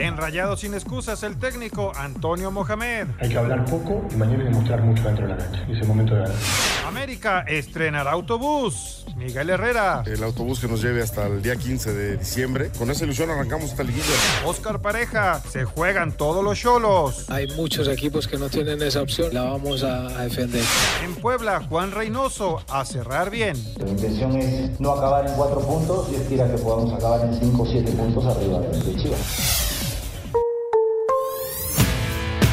En Rayados sin excusas, el técnico Antonio Mohamed. Hay que hablar poco y mañana demostrar mucho dentro de la cancha. Y es el momento de ganar. América estrenará autobús. Miguel Herrera. El autobús que nos lleve hasta el día 15 de diciembre. Con esa ilusión arrancamos esta liguilla. Oscar Pareja. Se juegan todos los cholos. Hay muchos equipos que no tienen esa opción. La vamos a, defender. En Puebla, Juan Reynoso. A cerrar bien. La intención es no acabar en cuatro puntos y estira que podamos acabar en cinco o siete puntos arriba de Chivas.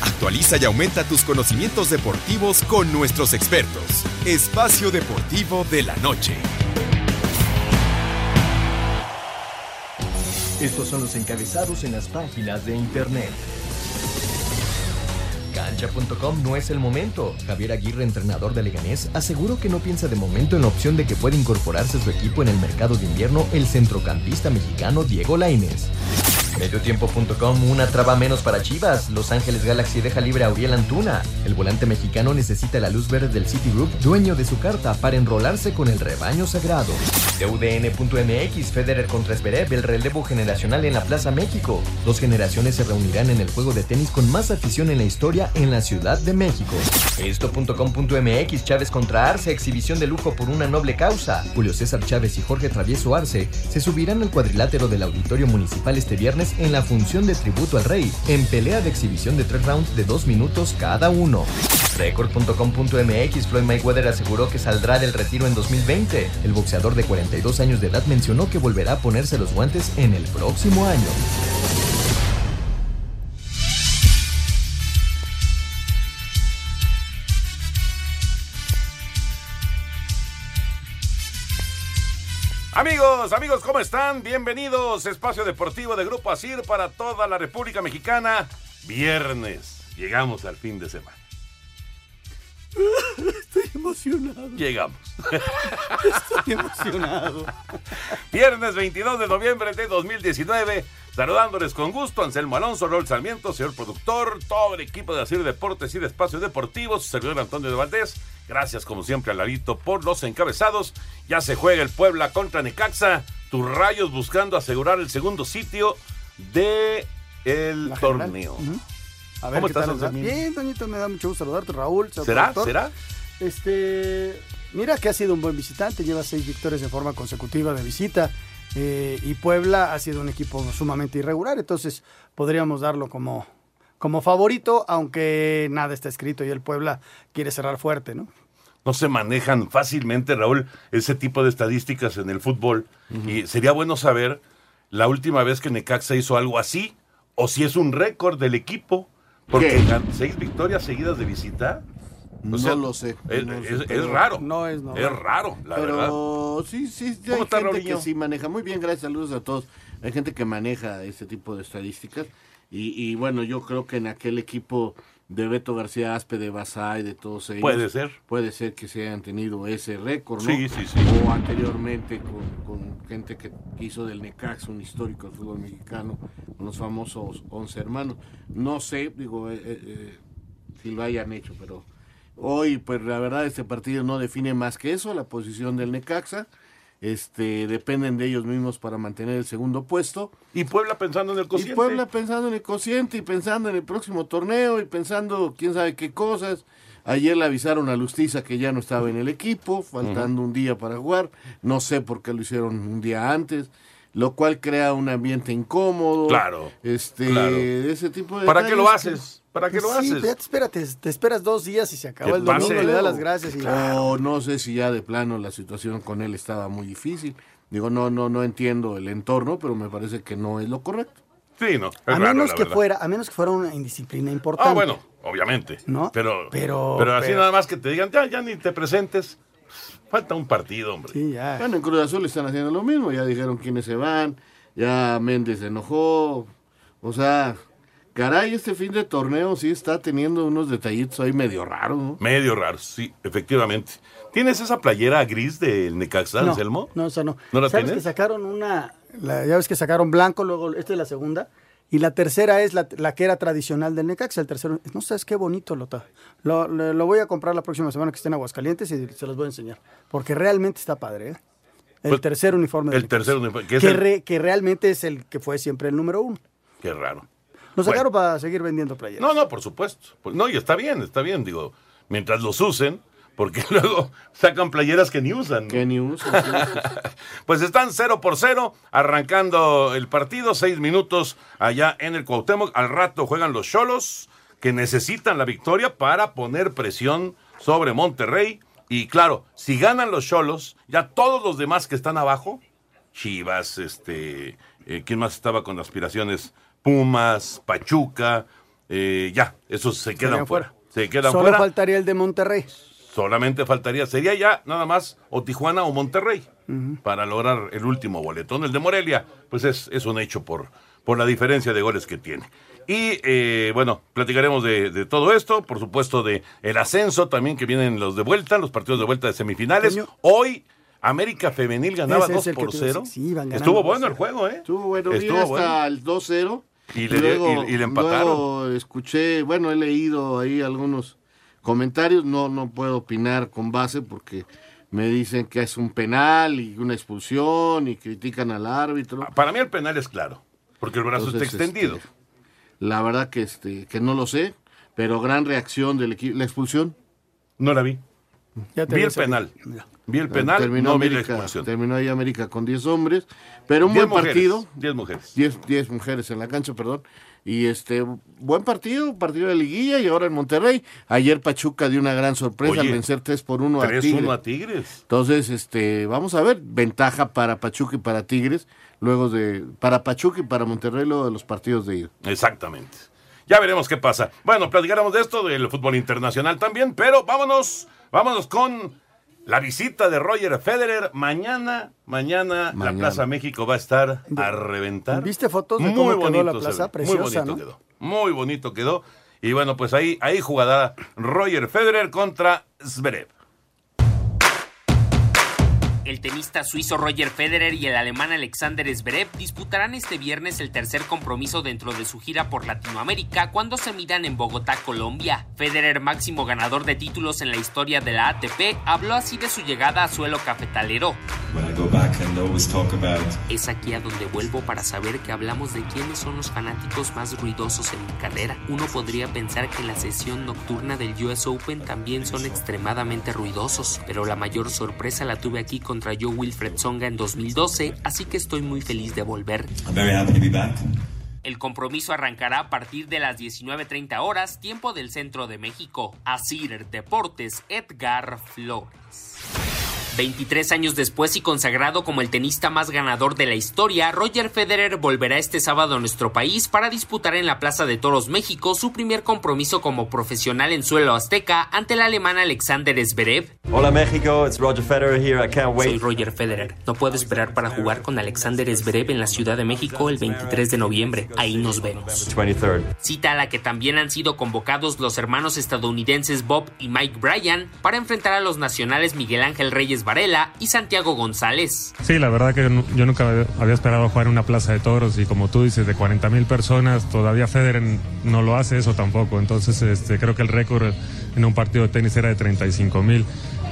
Actualiza y aumenta tus conocimientos deportivos con nuestros expertos. Espacio Deportivo de la Noche. Estos son los encabezados en las páginas de internet. Cancha.com no es el momento. Javier Aguirre, entrenador de Leganés, aseguró que no piensa de momento en la opción de que puede incorporarse a su equipo en el mercado de invierno el centrocampista mexicano Diego Lainez. Mediotiempo.com, una traba menos para Chivas. Los Ángeles Galaxy deja libre a Uriel Antuna. El volante mexicano necesita la luz verde del Citigroup, dueño de su carta, para enrolarse con el rebaño sagrado. UDN.mx, Federer contra Zverev, el relevo generacional en la Plaza México. Dos generaciones se reunirán en el juego de tenis con más afición en la historia en la Ciudad de México. Esto.com.mx, Chávez contra Arce, exhibición de lujo por una noble causa. Julio César Chávez y Jorge Travieso Arce se subirán al cuadrilátero del Auditorio Municipal este viernes en la función de tributo al rey, en pelea de exhibición de tres rounds de dos minutos cada uno. Record.com.mx Floyd Mayweather aseguró que saldrá del retiro en 2020. El boxeador de 42 años de edad mencionó que volverá a ponerse los guantes en el próximo año. Amigos, amigos, ¿cómo están? Bienvenidos. Espacio Deportivo de Grupo Asir para toda la República Mexicana. Viernes. Llegamos al fin de semana. Estoy emocionado. Llegamos. Estoy emocionado. Viernes 22 de noviembre de 2019. Saludándoles con gusto, Anselmo Alonso, Rol Sarmiento, señor productor, todo el equipo de Asir Deportes y de Espacios Deportivos, su servidor Antonio de Valdés. Gracias, como siempre, a Larito por los encabezados. Ya se juega el Puebla contra Necaxa. Tus rayos buscando asegurar el segundo sitio de el torneo. Uh -huh. A ver, ¿Cómo ¿qué estás, tal? Bien, Toñito, me da mucho gusto saludarte, Raúl. ¿Será? productor. ¿Será? Este, mira que ha sido un buen visitante, lleva seis victorias de forma consecutiva de visita. eh, y Puebla ha sido un equipo sumamente irregular, entonces podríamos darlo como, como favorito, aunque nada está escrito y el Puebla quiere cerrar fuerte, ¿no? No se manejan fácilmente, Raúl, ese tipo de estadísticas en el fútbol. Y sería bueno saber la última vez que Necaxa hizo algo así, o si es un récord del equipo. Porque seis victorias seguidas de visita. O No lo sé, Es, no es- sé, es pero- raro. No es normal. Es raro, la verdad. Pero sí, sí, sí, ¿Cómo hay gente que sí maneja. Muy bien, gracias, saludos a todos. Hay gente que maneja este tipo de estadísticas. Y, y bueno, yo creo que en aquel equipo de Beto García Aspe, de Basay, de todos ellos. Puede ser. Puede ser que se hayan tenido ese récord, ¿no? Sí, sí, sí. O anteriormente con, con gente que hizo del Necaxa un histórico del fútbol mexicano, con los famosos 11 hermanos. No sé, digo, eh, eh, eh, si lo hayan hecho, pero hoy, pues la verdad, este partido no define más que eso, la posición del Necaxa. Este, dependen de ellos mismos para mantener el segundo puesto. Y Puebla pensando en el Y cociente. Puebla pensando en el cociente y pensando en el próximo torneo y pensando quién sabe qué cosas. Ayer le avisaron a Lustiza que ya no estaba en el equipo, faltando un día para jugar. No sé por qué lo hicieron un día antes, lo cual crea un ambiente incómodo. Claro, Este, claro. ese tipo de ¿Para qué lo haces? ¿Para qué lo Pues Sí, haces? te, espérate, te esperas dos días y se acabó Que el domingo, pase. le das las gracias y O no sé si ya de plano la situación con él estaba muy difícil. Digo, no, no, no entiendo el entorno, pero me parece que no es lo correcto. Sí, no. a raro, menos que verdad. fuera, a menos que fuera una indisciplina importante. Ah, bueno, obviamente. ¿No? Pero, Pero- pero, así pero- nada más que te digan, ya, ya ni te presentes. Falta un partido, hombre. Sí, ya. Bueno, en Cruz Azul están haciendo lo mismo, ya dijeron quiénes se van, ya Méndez se enojó, o sea, Caray, este fin de torneo sí está teniendo unos detallitos ahí medio raros, ¿no? Medio raros, sí, efectivamente. ¿Tienes esa playera gris del Necaxa, No, Anselmo? no, esa no. ¿No la ¿Sabes tienes? que sacaron una, la- ya ves que sacaron blanco, luego esta es la segunda, y la tercera es la, la que era tradicional del Necaxa, el tercero, no sabes qué bonito lo está. Lo, lo- lo voy a comprar la próxima semana que esté en Aguascalientes y se los voy a enseñar, porque realmente está padre, ¿eh? El Pues, tercer uniforme del El tercer uniforme, que que, es el- re- que realmente es el que fue siempre el número uno. Qué raro. Lo sacaron para seguir vendiendo playeras. No, no, por supuesto. Pues, No, y está bien, está bien, digo, mientras los usen, porque luego sacan playeras que ni usan. Que ni usan. Pues están 0 por 0, arrancando el partido, seis minutos allá en el Cuauhtémoc. Al rato juegan los Cholos, que necesitan la victoria para poner presión sobre Monterrey. Y claro, si ganan los Cholos, ya todos los demás que están abajo, Chivas, este, eh, ¿quién más estaba con aspiraciones? Pumas, Pachuca, eh, ya, esos se quedan fuera. fuera. Se quedan Solo fuera. faltaría el de Monterrey. Solamente faltaría, sería ya nada más o Tijuana o Monterrey para lograr el último boletón. El de Morelia, pues es, es un hecho por, por la diferencia de goles que tiene. Y eh, bueno, platicaremos de, de todo esto, por supuesto de el ascenso también que vienen los de vuelta, los partidos de vuelta de semifinales. Coño. Hoy América Femenil ganaba Ese es 2 el que por te iba a 0. decir, sí, iban ganando Estuvo bueno 2-0. el juego, ¿eh? Estuvo bueno, Estuvo hasta bueno. el 2-0. Y le- y- y le empataron. luego escuché, bueno, he leído ahí algunos comentarios, no, no puedo opinar con base porque me dicen que es un penal y una expulsión y critican al árbitro. Para mí el penal es claro, porque el brazo Entonces, está extendido. este, la verdad que este que no lo sé, pero gran reacción del equipo. ¿La expulsión? No la vi. Ya te Vi el salido. Vi el penal, terminó no vi la América, expulsión. terminó ahí América con 10 hombres, pero un Diez buen mujeres, partido. 10 mujeres. 10 10 mujeres en la cancha, perdón. Y este, buen partido, partido de liguilla y ahora en Monterrey. Ayer Pachuca dio una gran sorpresa Oye, al vencer 3 por 1 a 3-1 Tigres. a Tigres. Entonces, este, vamos a ver, ventaja para Pachuca y para Tigres, luego de, para Pachuca y para Monterrey luego de los partidos de ida. Exactamente. Ya veremos qué pasa. Bueno, platicaremos de esto, del fútbol internacional también, pero vámonos, vámonos con la visita de Roger Federer. Mañana, mañana, la. Plaza México va a estar a reventar. ¿Viste fotos de cómo quedó la plaza? Preciosa, Muy bonito ¿no? quedó. Muy bonito quedó. Y bueno, pues ahí, ahí jugará Roger Federer contra Zverev. El tenista suizo Roger Federer y el alemán Alexander Zverev disputarán este viernes el tercer compromiso dentro de su gira por Latinoamérica cuando se midan en Bogotá, Colombia. Federer, máximo ganador de títulos en la historia de la ATP, habló así de su llegada a suelo cafetalero. Es aquí a donde vuelvo para saber que hablamos de quiénes son los fanáticos más ruidosos en mi carrera. Uno podría pensar que en la sesión nocturna del US Open también son extremadamente ruidosos, pero la mayor sorpresa la tuve aquí contra Joe Wilfred Songa en 2012, así que estoy muy feliz de volver. El compromiso arrancará a partir de las 19.30 horas, tiempo del centro de México. Asir Deportes, Edgar Flores. 23 años después y consagrado como el tenista más ganador de la historia, Roger Federer volverá este sábado a nuestro país para disputar en la Plaza de Toros México su primer compromiso como profesional en suelo azteca ante el alemán Alexander Zverev. Hola México, it's Roger Federer here. I can't Soy wait. Roger Federer. No puedo esperar para jugar con Alexander Zverev en la Ciudad de México el 23 de noviembre. Ahí nos vemos. 23rd. Cita a la que también han sido convocados los hermanos estadounidenses Bob y Mike Bryan para enfrentar a los nacionales Miguel Ángel Reyes Varela y Santiago González. Sí, la verdad que yo nunca había- había esperado jugar en una plaza de toros y como tú dices, de 40 mil personas, todavía Federer no lo hace eso tampoco. Entonces este, creo que el récord en un partido de tenis era de 35 mil.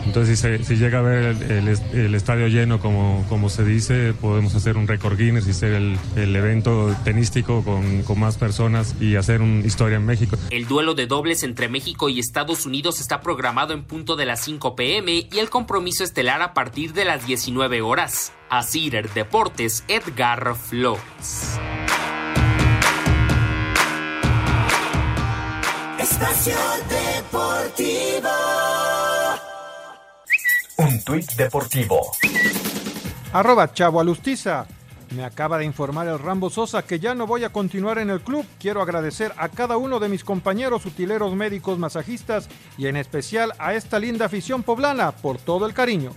Entonces si, se- si llega a ver el, el est- el estadio lleno, como, como se dice, podemos hacer un récord Guinness y ser el, el evento tenístico con, con más personas y hacer una historia en México. El duelo de dobles entre México y Estados Unidos está programado en punto de las 5 pm y el compromiso estelar a partir de las 19 horas. Asir Deportes, Edgar Flores. Espacio Deportivo. Un tuit deportivo. Arroba Chavo Alustiza. Me acaba de informar el Rambo Sosa que ya no voy a continuar en el club. Quiero agradecer a cada uno de mis compañeros utileros médicos masajistas y en especial a esta linda afición poblana por todo el cariño.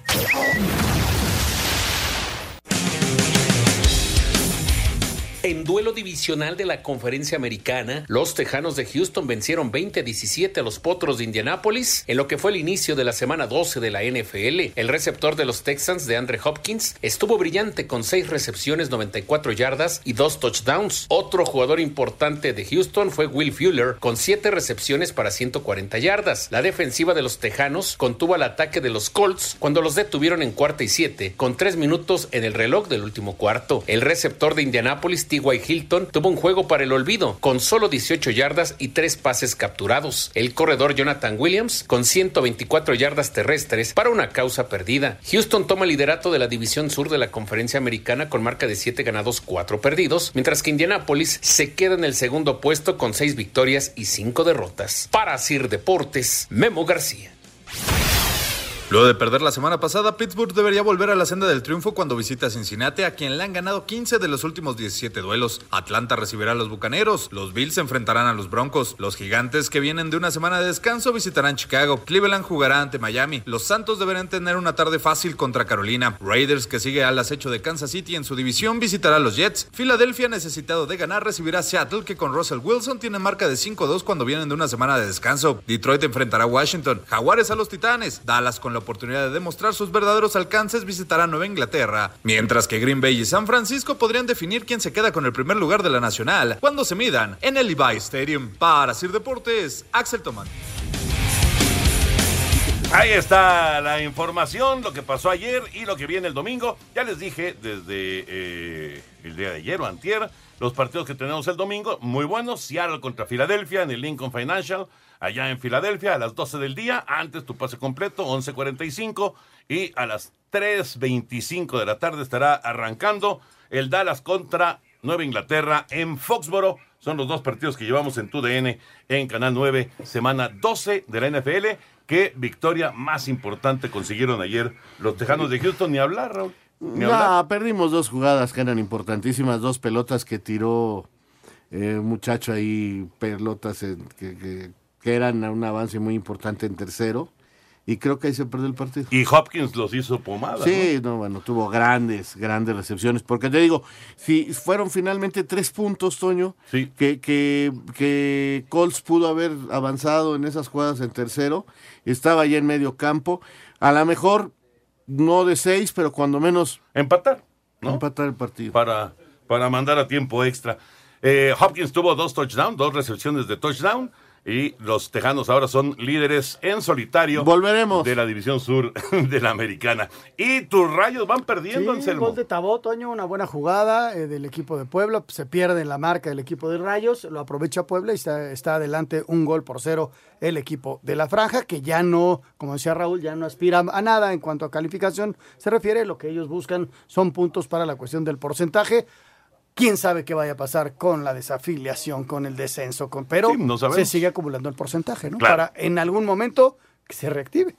En duelo divisional de la conferencia americana, los Tejanos de Houston vencieron 20-17 a los Potros de Indianápolis en lo que fue el inicio de la semana 12 de la NFL. El receptor de los Texans de Andre Hopkins estuvo brillante con 6 recepciones, 94 yardas y 2 touchdowns. Otro jugador importante de Houston fue Will Fuller con 7 recepciones para 140 yardas. La defensiva de los Tejanos contuvo al ataque de los Colts cuando los detuvieron en cuarta y 7 con 3 minutos en el reloj del último cuarto. El receptor de Indianápolis T.Y. Hilton tuvo un juego para el olvido, con solo 18 yardas y 3 pases capturados. El corredor Jonathan Williams, con 124 yardas terrestres para una causa perdida. Houston toma el liderato de la división sur de la conferencia americana con marca de 7 ganados, 4 perdidos, mientras que Indianápolis se queda en el segundo puesto con 6 victorias y 5 derrotas. Para Sir Deportes, Memo García. Luego de perder la semana pasada, Pittsburgh debería volver a la senda del triunfo cuando visita a Cincinnati, a quien le han ganado 15 de los últimos 17 duelos. Atlanta recibirá a los Bucaneros, los Bills se enfrentarán a los Broncos, los Gigantes que vienen de una semana de descanso visitarán Chicago, Cleveland jugará ante Miami, los Santos deberán tener una tarde fácil contra Carolina, Raiders que sigue al acecho de Kansas City en su división visitará a los Jets, Filadelfia necesitado de ganar recibirá a Seattle que con Russell Wilson tiene marca de 5-2 cuando vienen de una semana de descanso, Detroit enfrentará a Washington, Jaguares a los Titanes, Dallas con la oportunidad de demostrar sus verdaderos alcances visitará Nueva Inglaterra, mientras que Green Bay y San Francisco podrían definir quién se queda con el primer lugar de la Nacional cuando se midan en el Levi Stadium. Para Sir Deportes, Axel Tomán. Ahí está la información, lo que pasó ayer y lo que viene el domingo. Ya les dije desde eh, el día de ayer o antier, los partidos que tenemos el domingo, muy buenos. Seattle contra Filadelfia en el Lincoln Financial, allá en Filadelfia, a las 12 del día. Antes tu pase completo, 11.45. Y a las 3.25 de la tarde estará arrancando el Dallas contra Nueva Inglaterra en Foxboro. Son los dos partidos que llevamos en TUDN en Canal 9, semana 12 de la NFL. Qué victoria más importante consiguieron ayer los Tejanos de Houston. Ni hablar, Raúl. Ni perdimos dos jugadas que eran importantísimas, dos pelotas que tiró eh, un muchacho ahí, pelotas en- que, que- que eran un avance muy importante en tercero, y creo que ahí se perdió el partido. Y Hopkins los hizo pomada. Sí, no, bueno, tuvo grandes, grandes recepciones. Porque te digo, si fueron finalmente tres puntos, Toño, que, que, que Colts pudo haber avanzado en esas jugadas en tercero, estaba ya en medio campo. A lo mejor no de seis, pero cuando menos. Empatar, ¿no? Empatar el partido. Para, para mandar a tiempo extra. Eh, Hopkins tuvo dos touchdowns, dos recepciones de touchdown. Y los Tejanos ahora son líderes en solitario. Volveremos. De la división sur de la americana. Y tus rayos van perdiendo, Sí, Anselmo. gol de Tabó, Toño, una buena jugada eh, del equipo de Puebla. Se pierde en la marca del equipo de Rayos, lo aprovecha Puebla y está, está adelante un gol por cero el equipo de la franja, que ya no, como decía Raúl, ya no aspira a nada en cuanto a calificación se refiere. Lo que ellos buscan son puntos para la cuestión del porcentaje. Quién sabe qué vaya a pasar con la desafiliación, con el descenso, con, pero Sí, no sabemos. se sigue acumulando el porcentaje, ¿no? Claro. Para en algún momento que se reactive.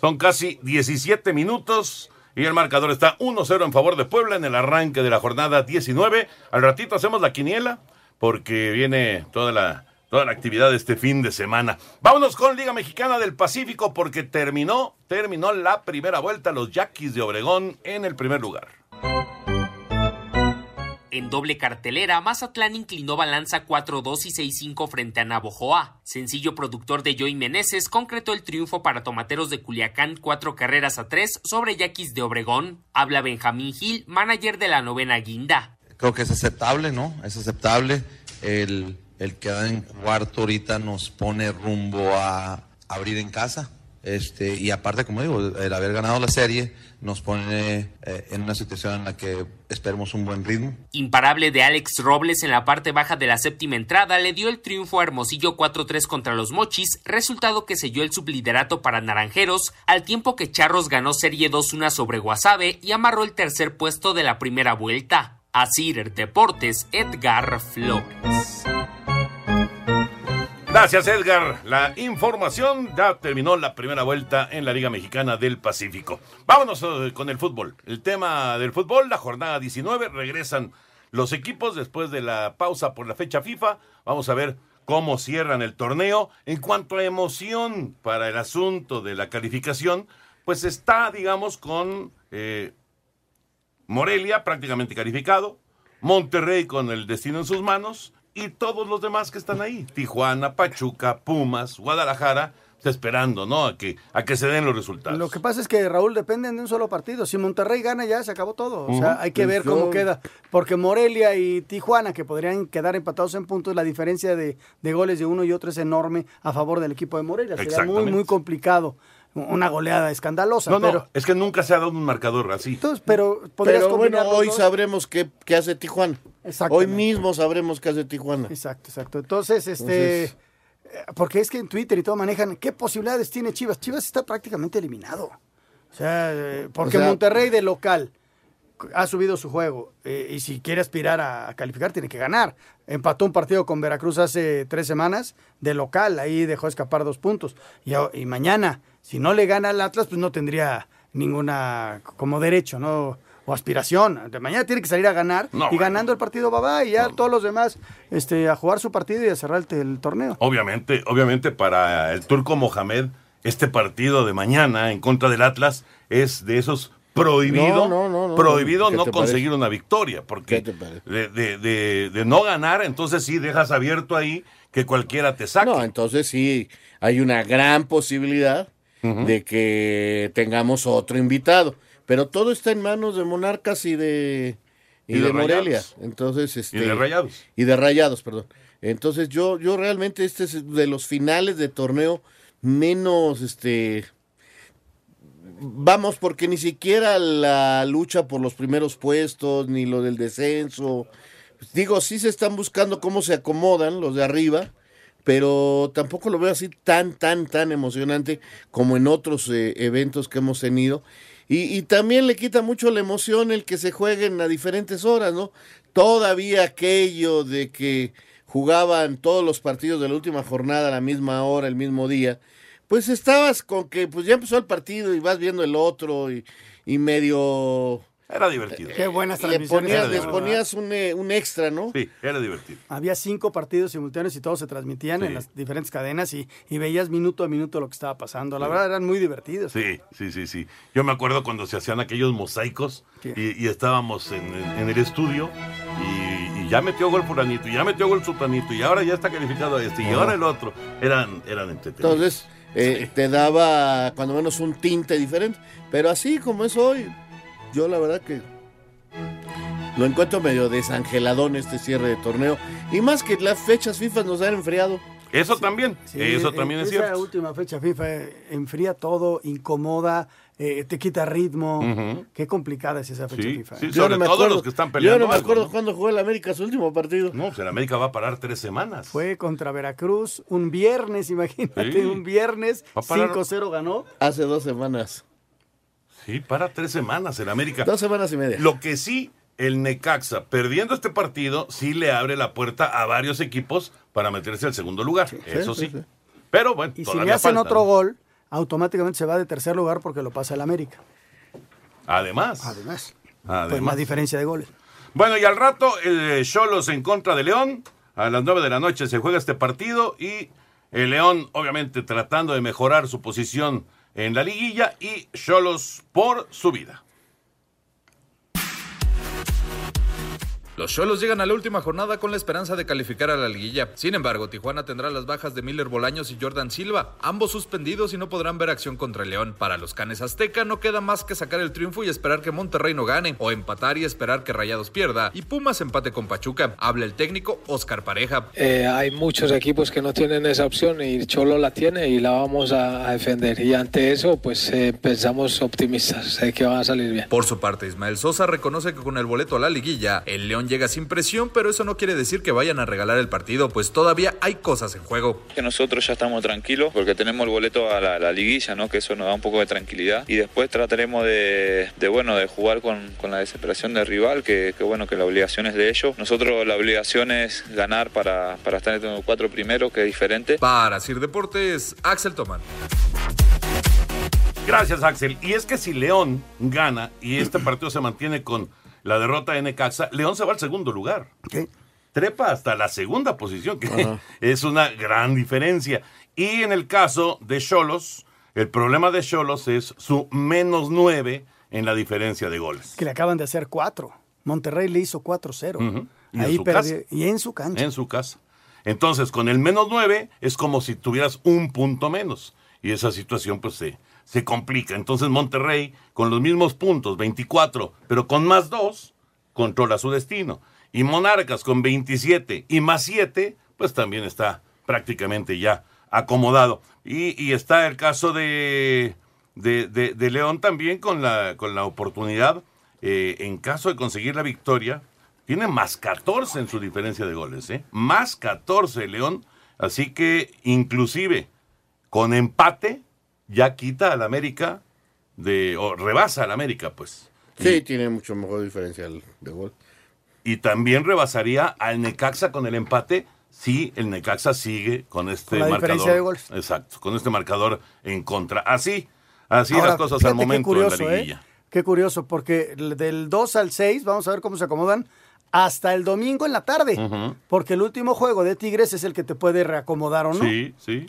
Son casi 17 minutos y el marcador está 1-0 en favor de Puebla en el arranque de la jornada 19. Al ratito hacemos la quiniela porque viene toda la, toda la actividad de este fin de semana. Vámonos con Liga Mexicana del Pacífico porque terminó, terminó la primera vuelta los Yaquis de Obregón en el primer lugar. En doble cartelera, Mazatlán inclinó balanza 4-2 y 6-5 frente a Navojoa. Sencillo productor de Joey Meneses concretó el triunfo para Tomateros de Culiacán cuatro carreras a tres sobre Yaquis de Obregón. Habla Benjamín Gil, manager de la novena guinda. creo que es aceptable, ¿no? Es aceptable. El, el quedar en cuarto ahorita nos pone rumbo a abrir en casa. Este, y aparte, como digo, el haber ganado la serie nos pone eh, en una situación en la que esperemos un buen ritmo. Imparable de Alex Robles en la parte baja de la séptima entrada le dio el triunfo a Hermosillo 4-3 contra los Mochis, resultado que selló el subliderato para Naranjeros, al tiempo que Charros ganó serie 2-1 sobre Guasave y amarró el tercer puesto de la primera vuelta. Asir Deportes, Edgar Flores. Gracias, Edgar. La información ya terminó la primera vuelta en la Liga Mexicana del Pacífico. Vámonos eh, con el fútbol. El tema del fútbol, la jornada 19, regresan los equipos después de la pausa por la fecha FIFA. Vamos a ver cómo cierran el torneo. En cuanto a emoción para el asunto de la calificación, pues está, digamos, con eh, Morelia prácticamente calificado, Monterrey con el destino en sus manos y todos los demás que están ahí. Tijuana, Pachuca, Pumas, Guadalajara, está esperando, ¿no? A que, a que se den los resultados. Lo que pasa es que Raúl dependen de un solo partido. Si Monterrey gana ya se acabó todo. O sea, hay que ver Pues cómo queda. Porque Morelia y Tijuana, que podrían quedar empatados en puntos, la diferencia de, de goles de uno y otro es enorme a favor del equipo de Morelia. Sería muy, muy complicado. Una goleada escandalosa. No, no, pero, es que nunca se ha dado un marcador así. entonces, pero podrías Pero bueno, hoy dos. sabremos qué, qué hace Tijuana. Hoy mismo sabremos qué hace Tijuana. Exacto, exacto. Entonces, este. Entonces- eh, Porque es que en Twitter y todo manejan qué posibilidades tiene Chivas. Chivas está prácticamente eliminado. O sea, eh, porque O sea- Monterrey de local ha subido su juego eh, y si quiere aspirar a, a calificar tiene que ganar. Empató un partido con Veracruz hace tres semanas de local, ahí dejó escapar dos puntos. Y, y mañana, si no le gana al Atlas, pues no tendría ninguna como derecho, ¿no? O aspiración. De mañana tiene que salir a ganar No, y bueno. ganando el partido va, va y ya todos los demás este, a jugar su partido y a cerrar el, el torneo. Obviamente, obviamente para el turco Mohamed, este partido de mañana en contra del Atlas es de esos prohibido, No, no, no, no. prohibido ¿Qué no conseguir parece? una victoria, porque ¿Qué te parece? de, de- de- de no ganar, entonces sí dejas abierto ahí que cualquiera te saque. No, entonces sí, hay una gran posibilidad de que tengamos otro invitado. Pero todo está en manos de Monarcas y de, y Y de de Morelia. Entonces, este, Y de Rayados. Y de Rayados, perdón. Entonces yo, yo realmente este es de los finales de torneo menos, este, vamos, porque ni siquiera la lucha por los primeros puestos, ni lo del descenso. Digo, sí se están buscando cómo se acomodan los de arriba, pero tampoco lo veo así tan, tan, tan emocionante como en otros eh, eventos que hemos tenido. Y, y también le quita mucho la emoción el que se jueguen a diferentes horas, ¿no? Todavía aquello de que jugaban todos los partidos de la última jornada a la misma hora, el mismo día, pues estabas con que pues ya empezó el partido y vas viendo el otro y, y medio... Era divertido. Qué buenas Le transmisiones. ponías, había, les ponías un, eh, un extra, ¿no? Sí, era divertido. Había cinco partidos simultáneos y todos se transmitían Sí. en las diferentes cadenas y, y veías minuto a minuto lo que estaba pasando. La Sí. verdad eran muy divertidos. Sí, sí, sí, sí. Yo me acuerdo cuando se hacían aquellos mosaicos y, y estábamos en, en- en el estudio y, y ya metió gol fulanito, y ya metió gol sultanito, y ahora ya está calificado este, y Ajá. ahora el otro. Eran, eran entretenidos. Entonces, eh, te daba cuando menos un tinte diferente. Pero así como es hoy, yo la verdad que lo encuentro medio desangeladón este cierre de torneo. Y más que las fechas FIFA nos han enfriado. Eso también, Sí, eso eh, también es esa cierto. última fecha FIFA eh, enfría todo, incomoda, eh, te quita ritmo. Qué complicada es esa fecha Sí, FIFA. sí, ¿eh? sobre todo los que están peleando. Yo no me algo, acuerdo ¿no? cuándo jugó el América su último partido. No, pues el América va a parar tres semanas. Fue contra Veracruz un viernes, imagínate, Sí. un viernes, Va a parar- 5-0 ganó. Hace dos semanas. Sí, para tres semanas el América. Dos semanas y media. Lo que sí, el Necaxa, perdiendo este partido, sí le abre la puerta a varios equipos para meterse al segundo lugar. Eso sí. sí, sí. Pero bueno, Y si le hacen falta, otro ¿no? gol, automáticamente se va de tercer lugar porque lo pasa el América. Además. Además. Además. Pues más diferencia de goles. Bueno, y al rato, el Cholos en contra de León. A las 9 de la noche se juega este partido y el León, obviamente, tratando de mejorar su posición en la liguilla y Cholos por su vida. Los Cholos llegan a la última jornada con la esperanza de calificar a la liguilla. Sin embargo, Tijuana tendrá las bajas de Miller Bolaños y Jordan Silva, ambos suspendidos y no podrán ver acción contra el León. Para los Canes Azteca no queda más que sacar el triunfo y esperar que Monterrey no gane, o empatar y esperar que Rayados pierda, y Pumas empate con Pachuca. Habla el técnico Oscar Pareja. Eh, hay muchos equipos que no tienen esa opción y Cholo la tiene y la vamos a, a defender. Y ante eso, pues eh, pensamos optimistas, sé que van a salir bien. Por su parte, Ismael Sosa reconoce que con el boleto a la liguilla, el León llega sin presión, pero eso no quiere decir que vayan a regalar el partido, pues todavía hay cosas en juego. Que nosotros ya estamos tranquilos porque tenemos el boleto a la, la liguilla, ¿no? Que eso nos da un poco de tranquilidad. Y después trataremos de, de, bueno, de jugar con, con la desesperación del rival, que, que, bueno, que la obligación es de ellos. Nosotros la obligación es ganar para, para estar entre los cuatro primeros, que es diferente. Para Sir Deportes, Axel Tomán. Gracias, Axel. Y es que si León gana y este partido se mantiene con la derrota de Necaxa, León se va al segundo lugar. Trepa hasta la segunda posición, que Ajá. es una gran diferencia. Y en el caso de Cholos, el problema de Cholos es su menos nueve en la diferencia de goles. Que le acaban de hacer cuatro. Monterrey le hizo 4-0. Ujú. Y en Ahí su perdió- casa. Y en su cancha. En su casa. Entonces, con el menos 9 es como si tuvieras un punto menos. Y esa situación pues se, se complica. Entonces Monterrey, con los mismos puntos, 24, pero con más 2, controla su destino. Y Monarcas con 27 y más 7, pues también está prácticamente ya acomodado. Y, y está el caso de, de, de- León también con la, con la oportunidad, eh, en caso de conseguir la victoria, tiene más 14 en su diferencia de goles, ¿eh? Más 14 León. Así que inclusive con empate ya quita al América de, o rebasa al América, pues. Sí, tiene mucho mejor diferencial de gol. Y también rebasaría al Necaxa con el empate si el Necaxa sigue con este Con la marcador. diferencia de goles. Exacto, con este marcador en contra. Así, así Ahora, las cosas al qué momento curioso, en la ¿eh? liguilla. Qué curioso, porque del 2 al 6, vamos a ver cómo se acomodan, hasta el domingo en la tarde. Porque el último juego de Tigres es el que te puede reacomodar o no. Sí, sí.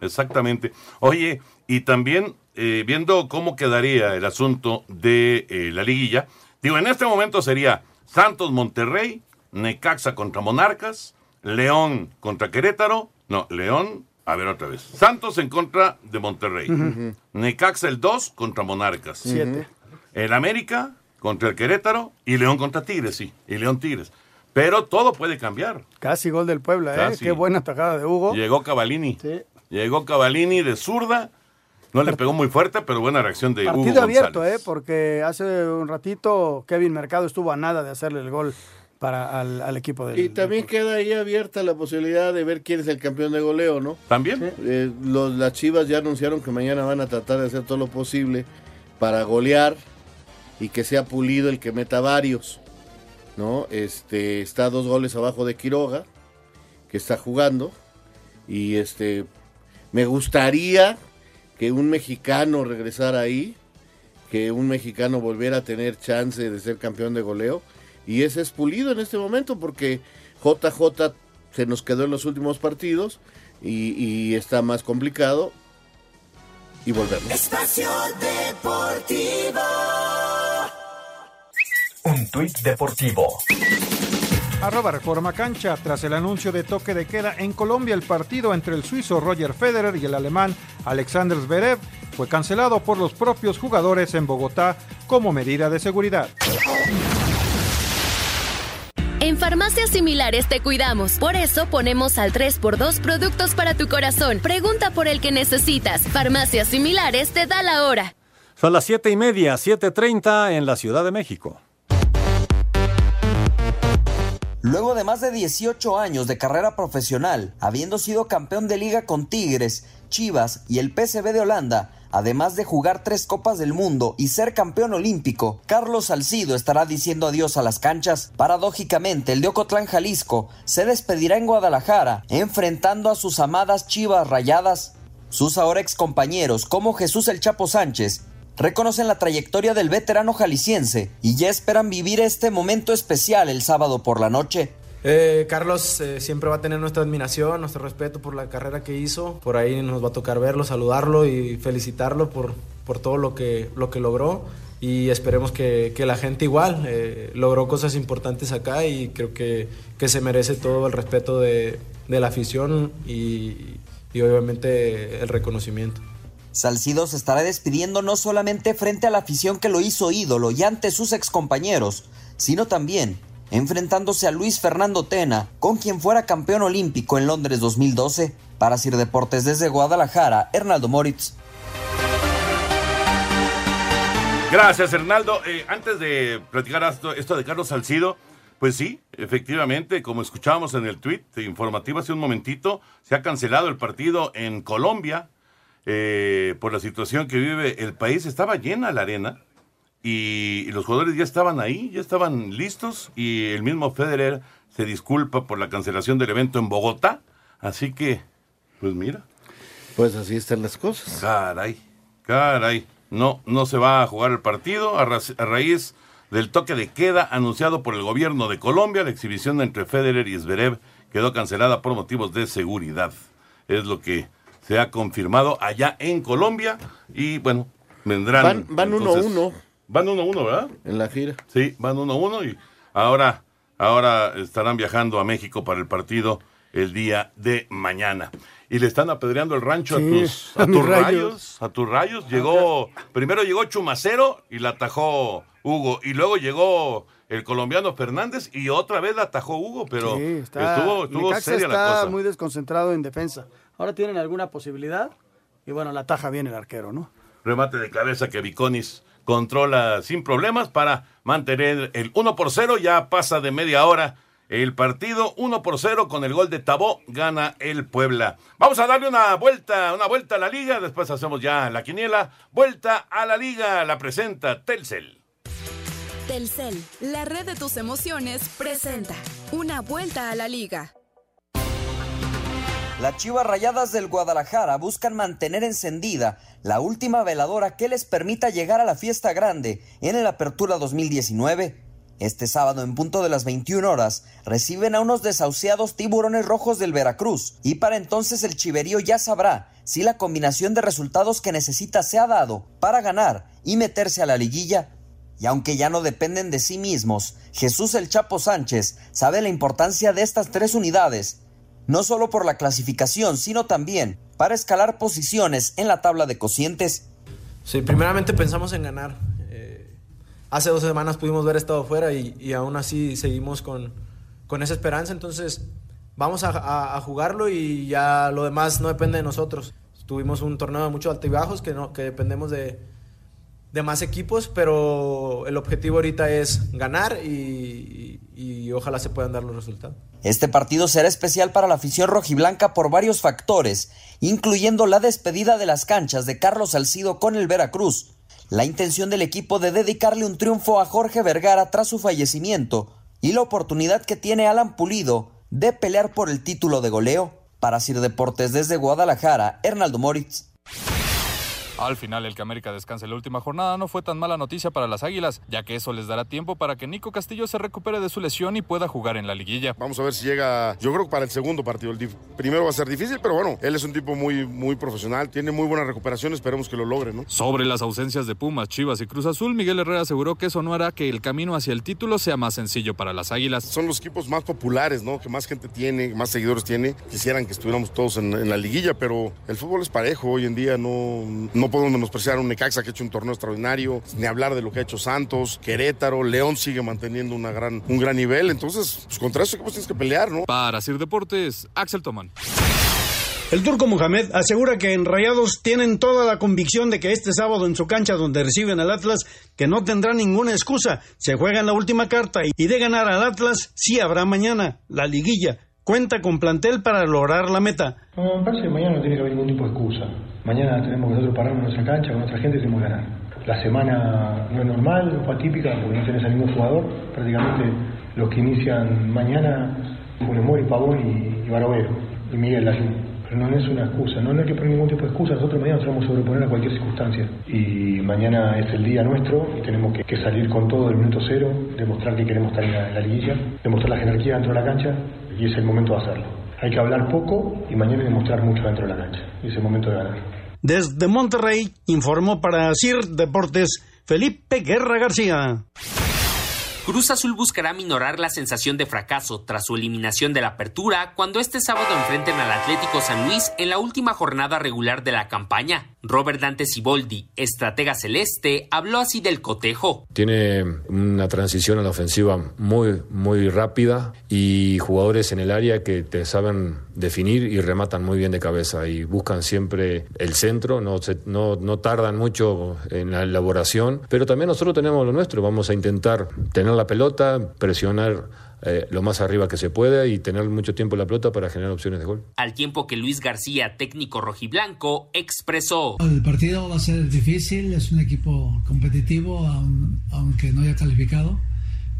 Exactamente. Oye, y también eh, viendo cómo quedaría el asunto de eh, la liguilla, digo, en este momento sería Santos Monterrey, Necaxa contra Monarcas, León contra Querétaro, no, León, a ver otra vez, Santos en contra de Monterrey. Necaxa el 2 contra Monarcas, Siete. el América contra el Querétaro y León contra Tigres, sí, y León Tigres. Pero todo puede cambiar. Casi gol del Puebla, ¿eh? Qué buena tajada de Hugo. Llegó Cavalini. Llegó Cavalini de zurda. No le pegó muy fuerte, pero buena reacción de Hugo Partido abierto, González. ¿eh? Porque hace un ratito Kevin Mercado estuvo a nada de hacerle el gol para al, al equipo del... Y también queda ahí abierta la posibilidad de ver quién es el campeón de goleo, ¿no? También. Eh, los, las Chivas ya anunciaron que mañana van a tratar de hacer todo lo posible para golear y que sea pulido el que meta varios, ¿no? Este está dos goles abajo de Quiroga, que está jugando y este me gustaría que un mexicano regresara ahí, que un mexicano volviera a tener chance de ser campeón de goleo y ese es pulido en este momento porque JJ se nos quedó en los últimos partidos y, y está más complicado y volvemos. Espacio Deportivo. Un tuit deportivo. Arroba Reforma Cancha. Tras el anuncio de toque de queda en Colombia, el partido entre el suizo Roger Federer y el alemán Alexander Zverev fue cancelado por los propios jugadores en Bogotá como medida de seguridad. En farmacias similares te cuidamos. Por eso ponemos al 3x2 productos para tu corazón. Pregunta por el que necesitas. Farmacias similares te da la hora. Son las siete y media, 7.30 en la Ciudad de México. Luego de más de 18 años de carrera profesional, habiendo sido campeón de liga con Tigres, Chivas y el PSV de Holanda, además de jugar tres Copas del Mundo y ser campeón olímpico, Carlos Salcido estará diciendo adiós a las canchas. Paradójicamente, el de Ocotlán, Jalisco, se despedirá en Guadalajara, enfrentando a sus amadas Chivas Rayadas. Sus ahora excompañeros, como Jesús el Chapo Sánchez, reconocen la trayectoria del veterano jalisciense y ya esperan vivir este momento especial el sábado por la noche. Eh, Carlos eh, siempre va a tener nuestra admiración, nuestro respeto por la carrera que hizo. Por ahí nos va a tocar verlo, saludarlo y felicitarlo por, por todo lo que, lo que logró. Y esperemos que, que la gente igual eh, logró cosas importantes acá y creo que, que se merece todo el respeto de, de la afición y, y obviamente el reconocimiento. Salcido se estará despidiendo no solamente frente a la afición que lo hizo ídolo y ante sus excompañeros, sino también enfrentándose a Luis Fernando Tena, con quien fuera campeón olímpico en Londres 2012. Para Sir Deportes desde Guadalajara, Hernaldo Moritz. Gracias, Hernaldo. Eh, antes de platicar esto, de Carlos Salcido, pues sí, efectivamente, como escuchábamos en el tweet informativo hace un momentito, se ha cancelado el partido en Colombia eh, por la situación que vive el país. Estaba llena la arena y, y los jugadores ya estaban ahí, ya estaban listos y el mismo Federer se disculpa por la cancelación del evento en Bogotá. Así que, pues mira. Pues así están las cosas. Caray, caray. No, no se va a jugar el partido a, ra- a raíz del toque de queda anunciado por el gobierno de Colombia. La exhibición entre Federer y Zverev quedó cancelada por motivos de seguridad. Es lo que se ha confirmado allá en Colombia y bueno, vendrán. Van- van uno a entonces, uno. Van 1-1, ¿verdad? En la gira. Sí, van 1-1 y ahora, ahora estarán viajando a México para el partido el día de mañana. Y le están apedreando el rancho Sí, a tus, a tus rayos. rayos. A tus rayos. Llegó, primero llegó Chumacero y la atajó Hugo. Y luego llegó el colombiano Fernández y otra vez la atajó Hugo, pero Sí, está, estuvo, seria la cosa. muy desconcentrado en defensa. Ahora tienen alguna posibilidad y bueno, la taja bien el arquero, ¿no? remate de cabeza que Viconis controla sin problemas para mantener el 1 por 0. Ya pasa de media hora el partido 1 por 0 con el gol de Tabó gana el Puebla. Vamos a darle una vuelta, una vuelta a la liga, después hacemos ya la quiniela. Vuelta a la liga, la presenta Telcel. Telcel, la red de tus emociones, presenta una vuelta a la liga. Las Chivas Rayadas del Guadalajara buscan mantener encendida la última veladora que les permita llegar a la fiesta grande en el Apertura 2019. Este sábado en punto de las 21 horas reciben a unos desahuciados tiburones rojos del Veracruz y para entonces el chiverío ya sabrá si la combinación de resultados que necesita se ha dado para ganar y meterse a la liguilla. Y aunque ya no dependen de sí mismos, Jesús el Chapo Sánchez sabe la importancia de estas tres unidades no solo por la clasificación, sino también para escalar posiciones en la tabla de cocientes. Sí, primeramente pensamos en ganar. Eh, hace dos semanas pudimos ver estado fuera y, y aún así seguimos con, con esa esperanza. Entonces vamos a, a- a jugarlo y ya lo demás no depende de nosotros. Tuvimos un torneo de muchos altibajos que, no, que dependemos de, de más equipos, pero el objetivo ahorita es ganar y, y- ojalá se puedan dar los resultados. Este partido será especial para la afición rojiblanca por varios factores, incluyendo la despedida de las canchas de Carlos Salcido con el Veracruz, la intención del equipo de dedicarle un triunfo a Jorge Vergara tras su fallecimiento y la oportunidad que tiene Alan Pulido de pelear por el título de goleo. Para Sir Deportes desde Guadalajara, Hernaldo Moritz. Al final, el que América descanse la última jornada no fue tan mala noticia para las Águilas, ya que eso les dará tiempo para que Nico Castillo se recupere de su lesión y pueda jugar en la liguilla. Vamos a ver si llega, yo creo que para el segundo partido. El primero va a ser difícil, pero bueno, él es un tipo muy, muy profesional, tiene muy buena recuperación, esperemos que lo logre, ¿no? Sobre las ausencias de Pumas, Chivas y Cruz Azul, Miguel Herrera aseguró que eso no hará que el camino hacia el título sea más sencillo para las Águilas. Son los equipos más populares, ¿no? Que más gente tiene, más seguidores tiene. Quisieran que estuviéramos todos en, en la liguilla, pero el fútbol es parejo. Hoy en día no, no podemos menospreciar a un Necaxa que ha hecho un torneo extraordinario, ni hablar de lo que ha hecho Santos, Querétaro, León sigue manteniendo una gran, un gran nivel. Entonces, pues contra esos equipos tienes que pelear, ¿no? Para Sir Deportes, Axel Tomán. El turco Mohamed asegura que en Rayados tienen toda la convicción de que este sábado en su cancha donde reciben al Atlas, que no tendrá ninguna excusa, se juega en la última carta y de ganar al Atlas sí habrá mañana la liguilla. Cuenta con plantel para lograr la meta. No, me parece que mañana no tiene que haber ningún tipo de excusa. Mañana tenemos que nosotros pararnos en nuestra cancha, con nuestra gente y tenemos que ganar. La semana no es normal, no fue atípica, porque no tenés a ningún jugador. Prácticamente los que inician mañana, Funes Mori, Pavón y, y Barovero, y Miguel Layún. Pero no es una excusa, no, no hay que poner ningún tipo de excusa. Nosotros mañana nos vamos a sobreponer a cualquier circunstancia. Y mañana es el día nuestro y tenemos que, que salir con todo del minuto cero, demostrar que queremos estar en la, en la liguilla, demostrar la jerarquía dentro de la cancha y es el momento de hacerlo. Hay que hablar poco y mañana demostrar mucho dentro de la cancha. Es el momento de ganar. Desde Monterrey informó para Sir Deportes Felipe Guerra García. Cruz Azul buscará minorar la sensación de fracaso tras su eliminación de la apertura cuando este sábado enfrenten al Atlético San Luis en la última jornada regular de la campaña. Robert Dante Siboldi, estratega celeste, habló así del cotejo. Tiene una transición a la ofensiva muy, muy rápida y jugadores en el área que te saben definir y rematan muy bien de cabeza y buscan siempre el centro, no, se- no, no tardan mucho en la elaboración, pero también nosotros tenemos lo nuestro, vamos a intentar tener la pelota, presionar eh, lo más arriba que se pueda y tener mucho tiempo la pelota para generar opciones de gol. Al tiempo que Luis García, técnico rojiblanco, expresó. El partido va a ser difícil, es un equipo competitivo, aun- aunque no haya calificado.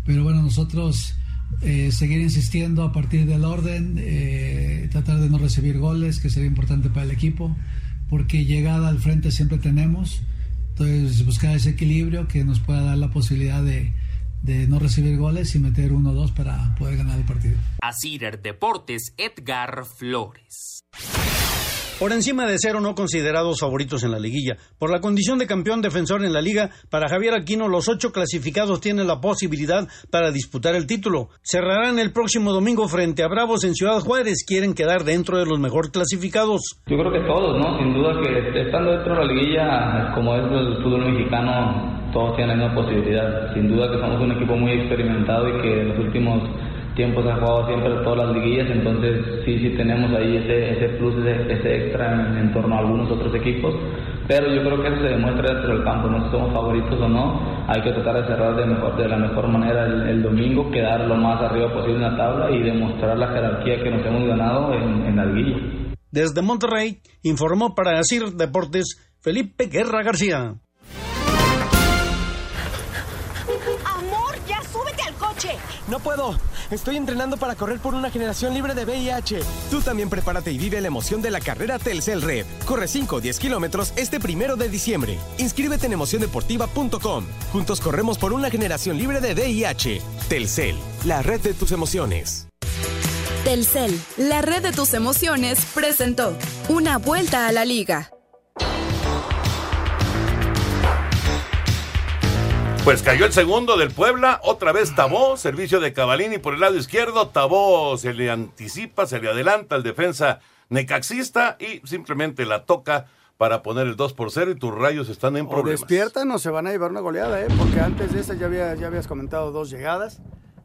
Pero bueno, nosotros eh, seguir insistiendo a partir del orden, eh, tratar de no recibir goles, que sería importante para el equipo, porque llegada al frente siempre tenemos. Entonces, buscar ese equilibrio que nos pueda dar la posibilidad de, de no recibir goles y meter uno o dos para poder ganar el partido. A Cider Deportes, Edgar Flores. por encima de cero no considerados favoritos en la liguilla. Por la condición de campeón defensor en la liga, para Javier Aquino los ocho clasificados tienen la posibilidad para disputar el título. Cerrarán el próximo domingo frente a Bravos en Ciudad Juárez. Quieren quedar dentro de los mejor clasificados. Yo creo que todos, ¿no? Sin duda que estando dentro de la liguilla, como es el fútbol mexicano, todos tienen la misma posibilidad. Sin duda que somos un equipo muy experimentado y que en los últimos tiempos ha jugado siempre todas las liguillas, entonces sí, sí tenemos ahí ese, ese plus, ese, extra en, torno a algunos otros equipos, pero yo creo que eso se demuestra dentro del campo, no si somos favoritos o no, hay que tratar de cerrar de, mejor, de la mejor manera el, domingo, quedar lo más arriba posible en la tabla y demostrar la jerarquía que nos hemos ganado en, en la liguilla. Desde Monterrey, informó para Asir Deportes Felipe Guerra García. No puedo. Estoy entrenando para correr por una generación libre de VIH. Tú también prepárate y vive la emoción de la carrera Telcel Red. Corre 5 o 10 kilómetros este primero de diciembre. Inscríbete en emociondeportiva.com. Juntos corremos por una generación libre de VIH. Telcel, la red de tus emociones. Telcel, la red de tus emociones, presentó una vuelta a la liga. Pues cayó el segundo del Puebla, otra vez Tabó, servicio de Cavalini por el lado izquierdo, Tabó se le anticipa, se le adelanta al defensa necaxista y simplemente la toca para poner el 2 por 0 y tus rayos están en o problemas. despiertan o se van a llevar una goleada, ¿eh? porque antes de esa ya, había, ya habías comentado dos llegadas.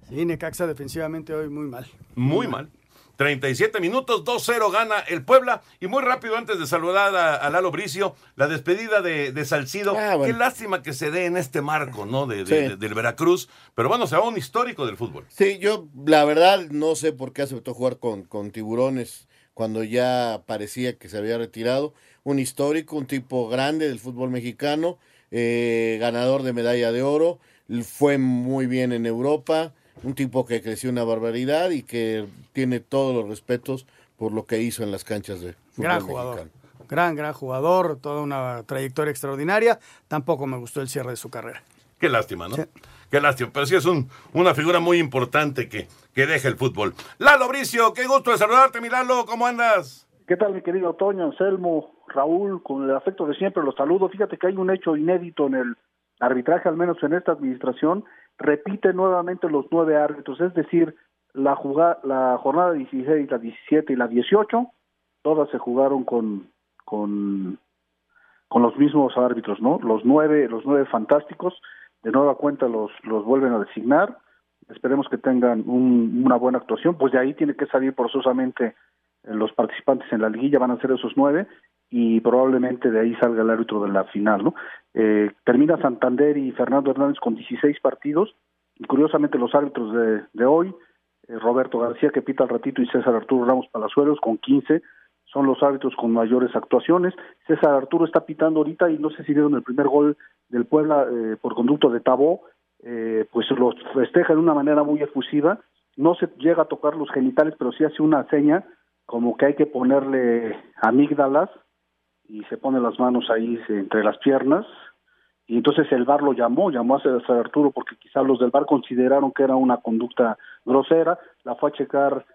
Sí, Necaxa defensivamente hoy muy mal. Muy mal. 37 minutos, 2-0 gana el Puebla. Y muy rápido, antes de saludar a, Lalo Bricio, la despedida de, Salcido. Ah, Qué lástima que se dé en este marco, ¿no? De, Sí. de- del Veracruz. Pero bueno, se va un histórico del fútbol. Sí, yo la verdad no sé por qué aceptó jugar con, con tiburones cuando ya parecía que se había retirado. Un histórico, un tipo grande del fútbol mexicano, eh, ganador de medalla de oro, fue muy bien en Europa, un tipo que creció una barbaridad y que tiene todos los respetos por lo que hizo en las canchas de fútbol Gran jugador. mexicano. Gran, gran jugador, toda una trayectoria extraordinaria. Tampoco me gustó el cierre de su carrera. Qué lástima, ¿no? Qué lástima. Pero sí es un, una figura muy importante que, que deja el fútbol. Lalo Bricio, qué gusto de saludarte, mi Lalo. ¿Cómo andas? ¿Qué tal, mi querido Toño, Anselmo, Raúl? Con el afecto de siempre los saludo. Fíjate que hay un hecho inédito en el arbitraje, al menos en esta administración. Repite nuevamente los nueve árbitros, es decir, la, juga- la jornada 16, la 17 y la 18, todas se jugaron con, con, con los mismos árbitros, ¿no? Los nueve, los nueve fantásticos, de nueva cuenta los, los vuelven a designar. Esperemos que tengan un- una buena actuación, pues de ahí tiene que salir forzosamente eh, los participantes en la liguilla, van a ser esos nueve, y probablemente de ahí salga el árbitro de la final, ¿no? Eh, termina Santander y Fernando Hernández con 16 partidos, y curiosamente los árbitros de, hoy, eh, Roberto García que pita al ratito y César Arturo Ramos Palazuelos con 15, son los árbitros con mayores actuaciones. César Arturo está pitando ahorita y no sé si vieron el primer gol del Puebla eh, por conducto de Tabó, eh, pues lo festeja de una manera muy efusiva, no se llega a tocar los genitales, pero sí hace una seña como que hay que ponerle amígdalas y se pone las manos ahí entre las piernas y entonces el VAR lo llamó, llamó a César Arturo porque quizá los del VAR consideraron que era una conducta grosera, la fue a checar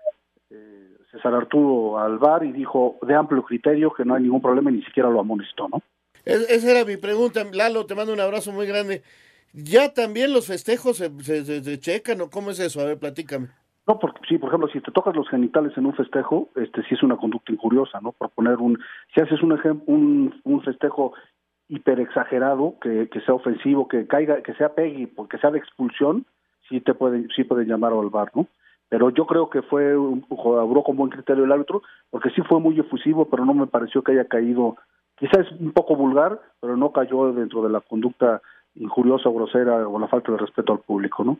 eh, César Arturo al VAR y dijo de amplio criterio que no hay ningún problema y ni siquiera lo amonestó, ¿no? Es- esa era mi pregunta, Lalo, te mando un abrazo muy grande. ¿Ya también los festejos se, se- se- se checan o cómo es eso? A ver, platícame. No, porque sí, por ejemplo, si te tocas los genitales en un festejo, este sí es una conducta injuriosa, ¿no? Por poner un, si haces un un, un festejo hiper exagerado, que, que sea ofensivo, que caiga, que sea peggy, porque sea de expulsión, sí te pueden, sí pueden llamar al bar, ¿no? Pero yo creo que fue, un, obró con buen criterio el árbitro, porque sí fue muy efusivo, pero no me pareció que haya caído, quizás un poco vulgar, pero no cayó dentro de la conducta injuriosa grosera o la falta de respeto al público, ¿no?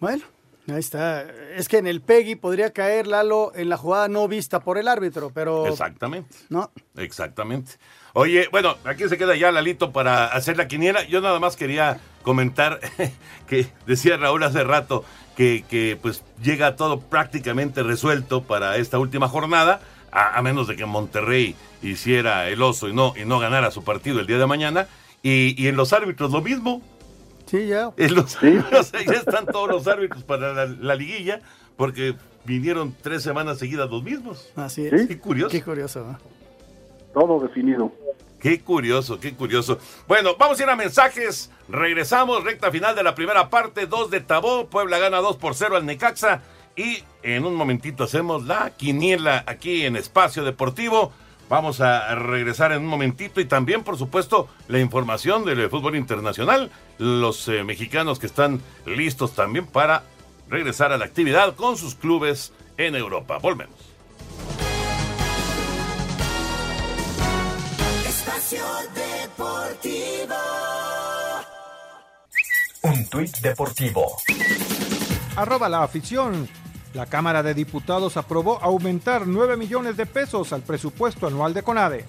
Bueno, ahí está. Es que en el Peggy podría caer Lalo en la jugada no vista por el árbitro, pero. Exactamente. No. Exactamente. Oye, bueno, aquí se queda ya Lalito para hacer la quiniela. Yo nada más quería comentar que decía Raúl hace rato que, que, pues llega todo prácticamente resuelto para esta última jornada, a, a menos de que Monterrey hiciera el oso y no, y no ganara su partido el día de mañana. Y, y en los árbitros lo mismo. Sí, ya. Los- ya están todos los árbitros para la, la liguilla, porque vinieron tres semanas seguidas los mismos. Así es. Qué curioso. Qué curioso. ¿no? Todo definido. Qué curioso, qué curioso. Bueno, vamos a ir a mensajes. Regresamos, recta final de la primera parte, 2 de Tabó. Puebla gana 2 por 0 al Necaxa. Y en un momentito hacemos la quiniela aquí en Espacio Deportivo. Vamos a regresar en un momentito y también, por supuesto, la información del fútbol internacional. Los eh, mexicanos que están listos también para regresar a la actividad con sus clubes en Europa. Volvemos. Espacio Deportivo. Un tuit deportivo. Arroba la afición. La Cámara de Diputados aprobó aumentar 9 millones de pesos al presupuesto anual de CONADE.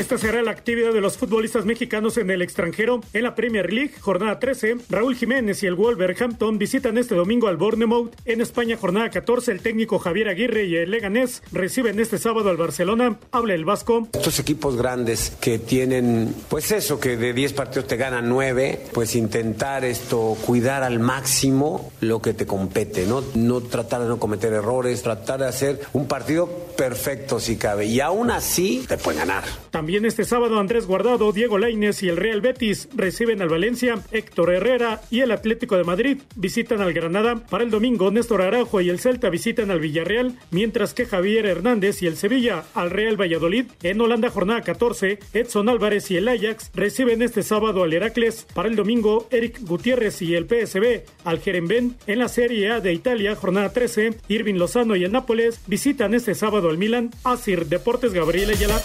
Esta será la actividad de los futbolistas mexicanos en el extranjero. En la Premier League, jornada 13, Raúl Jiménez y el Wolverhampton visitan este domingo al Bournemouth. En España, jornada 14, el técnico Javier Aguirre y el Leganés reciben este sábado al Barcelona. Habla el Vasco. Estos equipos grandes que tienen, pues eso, que de 10 partidos te ganan 9, pues intentar esto, cuidar al máximo lo que te compete, ¿no? No tratar de no cometer errores, tratar de hacer un partido perfecto si cabe. Y aún así te pueden ganar. También este sábado Andrés Guardado, Diego Lainez y el Real Betis reciben al Valencia, Héctor Herrera y el Atlético de Madrid visitan al Granada. Para el domingo Néstor Araujo y el Celta visitan al Villarreal, mientras que Javier Hernández y el Sevilla al Real Valladolid. En Holanda jornada 14, Edson Álvarez y el Ajax reciben este sábado al Heracles. Para el domingo Eric Gutiérrez y el PSB al Jerenben. En la Serie A de Italia jornada 13, Irving Lozano y el Nápoles visitan este sábado al Milan. Asir Deportes Gabriel Ayala.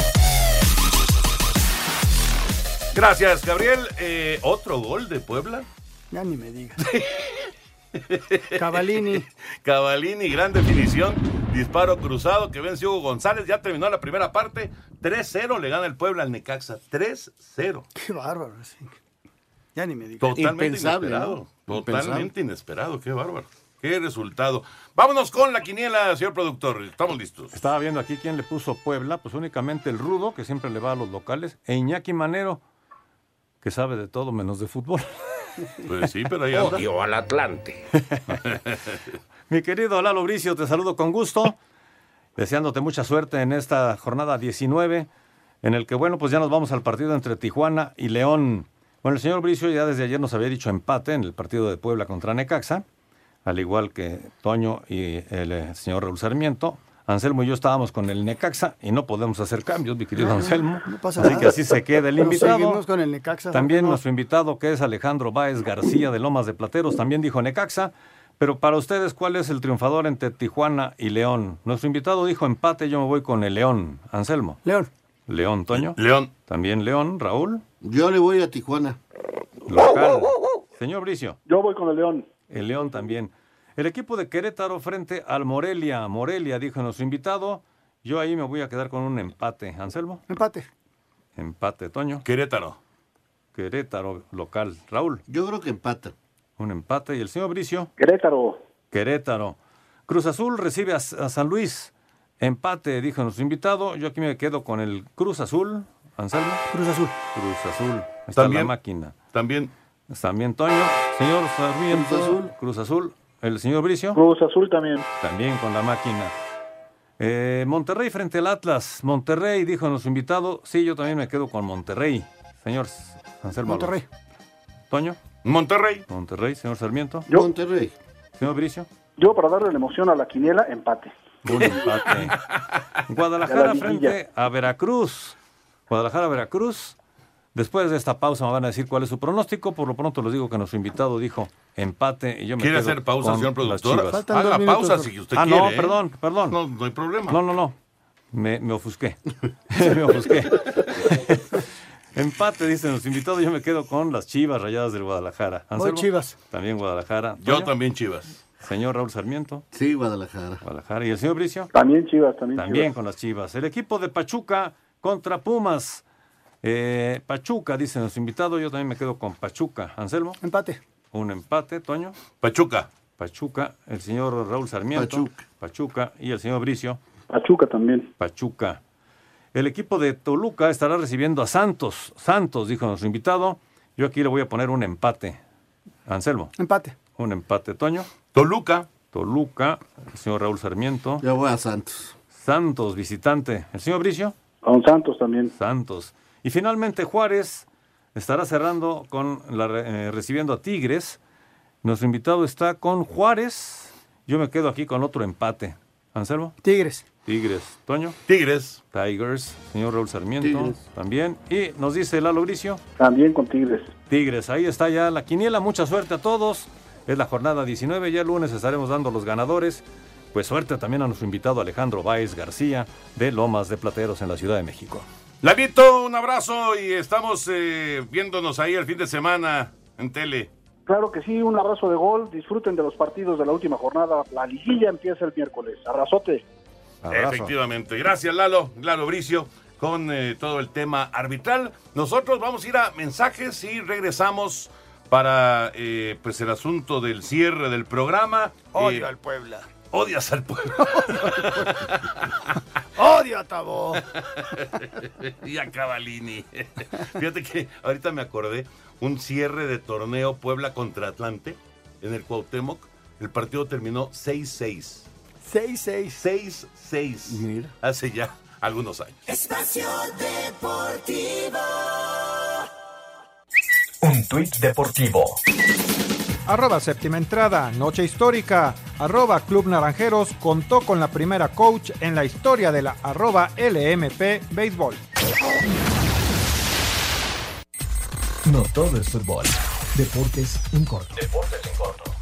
Gracias, Gabriel. Eh, ¿Otro gol de Puebla? Ya ni me digas. Cavalini. Cavalini, gran definición. Disparo cruzado que vence Hugo González. Ya terminó la primera parte. 3-0 le gana el Puebla al Necaxa. 3-0. Qué bárbaro. sí. Ya ni me digas. Totalmente Impensable, inesperado. ¿no? Totalmente Impensable. inesperado. Qué bárbaro. Qué resultado. Vámonos con la quiniela, señor productor. Estamos listos. Estaba viendo aquí quién le puso Puebla, pues únicamente el Rudo, que siempre le va a los locales, e Iñaki Manero, que sabe de todo menos de fútbol. Pues sí, pero ahí anda. Odio al Atlante. Mi querido Lalo Bricio, te saludo con gusto, deseándote mucha suerte en esta jornada 19, en el que, bueno, pues ya nos vamos al partido entre Tijuana y León. Bueno, el señor Bricio ya desde ayer nos había dicho empate en el partido de Puebla contra Necaxa, al igual que Toño y el eh, señor Raúl Sarmiento. Anselmo y yo estábamos con el Necaxa y no podemos hacer cambios, mi querido No, no, Anselmo. no pasa así nada. que así se queda el invitado. seguimos con el Necaxa. También No. nuestro invitado, que es Alejandro Báez García de Lomas de Plateros, también dijo Necaxa. Pero para ustedes, ¿cuál es el triunfador entre Tijuana y León? Nuestro invitado dijo empate, yo me voy con el León. Anselmo. León. León, Toño. León. También León, Raúl. Yo le voy a Tijuana. Local. Señor Bricio. Yo voy con el León. El León también. El equipo de Querétaro frente al Morelia. Morelia, dijo nuestro invitado. Yo ahí me voy a quedar con un empate. Anselmo. Empate. Empate, Toño. Querétaro. Querétaro, local. Raúl. Yo creo que empata. Un empate. ¿Y el señor Bricio? Querétaro. Querétaro. Cruz Azul recibe a, a San Luis. Empate, dijo nuestro invitado. Yo aquí me quedo con el Cruz Azul. Anselmo. Cruz Azul. Cruz Azul. Está También. la máquina. También. También Toño. Señor Sarmiento. Cruz Azul. Cruz Azul. El señor Bricio. Cruz Azul también. También con la máquina. Eh, Monterrey frente al Atlas. Monterrey, dijo nuestro invitado. Sí, yo también me quedo con Monterrey. Señor Anselmo. Monterrey. Toño. Monterrey. Monterrey, señor Sarmiento. Monterrey. Señor Bricio. Yo, para darle la emoción a la quiniela, empate. Un empate. Guadalajara frente a Veracruz. Guadalajara, Veracruz. Después de esta pausa me van a decir cuál es su pronóstico. Por lo pronto les digo que nuestro invitado dijo empate y yo me ¿Quiere quedo hacer pausa, con señor las productor? Haga minutos. pausa si usted ah, quiere, no, ¿eh? perdón, perdón. No, no hay problema. No, no, no. Me, me ofusqué. me ofusqué. empate, dicen los invitados. Yo me quedo con las Chivas rayadas del Guadalajara. Voy ¿Anselmo? Chivas. También Guadalajara. Yo también Chivas. Señor Raúl Sarmiento. Sí, Guadalajara. Guadalajara. ¿Y el señor Bricio? También Chivas, también, También Chivas. con las Chivas. El equipo de Pachuca contra Pumas. Eh, Pachuca, dice nuestro invitado. Yo también me quedo con Pachuca. Anselmo. Empate. Un empate, Toño. Pachuca. Pachuca. El señor Raúl Sarmiento. Pachuca. Pachuca. Y el señor Bricio. Pachuca también. Pachuca. El equipo de Toluca estará recibiendo a Santos. Santos, dijo nuestro invitado. Yo aquí le voy a poner un empate. Anselmo. Empate. Un empate, Toño. Toluca. Toluca, el señor Raúl Sarmiento. Yo voy a Santos. Santos, visitante. ¿El señor Bricio? A un Santos también. Santos. Y finalmente Juárez estará cerrando con la, eh, recibiendo a Tigres. Nuestro invitado está con Juárez. Yo me quedo aquí con otro empate. Anselmo. Tigres. Tigres. Toño. Tigres. Tigers. Señor Raúl Sarmiento. Tigres. También. Y nos dice Lalo Bricio. También con Tigres. Tigres. Ahí está ya la quiniela. Mucha suerte a todos. Es la jornada 19. Ya el lunes estaremos dando los ganadores. Pues suerte también a nuestro invitado Alejandro Báez García de Lomas de Plateros en la Ciudad de México. Lalito, un abrazo y estamos eh, viéndonos ahí el fin de semana en tele. Claro que sí, un abrazo de gol. Disfruten de los partidos de la última jornada. La liguilla empieza el miércoles. Abrazote. Efectivamente. Gracias, Lalo. Lalo Bricio, con eh, todo el tema arbitral. Nosotros vamos a ir a mensajes y regresamos para eh, pues el asunto del cierre del programa. Odio Eh, al Puebla. Odias al pueblo. Odio a Tabó. y a Cavalini. Fíjate que ahorita me acordé, un cierre de torneo Puebla contra Atlante en el Cuauhtémoc. El partido terminó 6-6. 6-6. 6-6. Hace ya algunos años. Espacio Deportivo. Un tuit deportivo. Arroba séptima entrada, noche histórica. Arroba Club Naranjeros contó con la primera coach en la historia de la arroba LMP Béisbol. No todo es fútbol. Deportes en corto. Deportes en corto.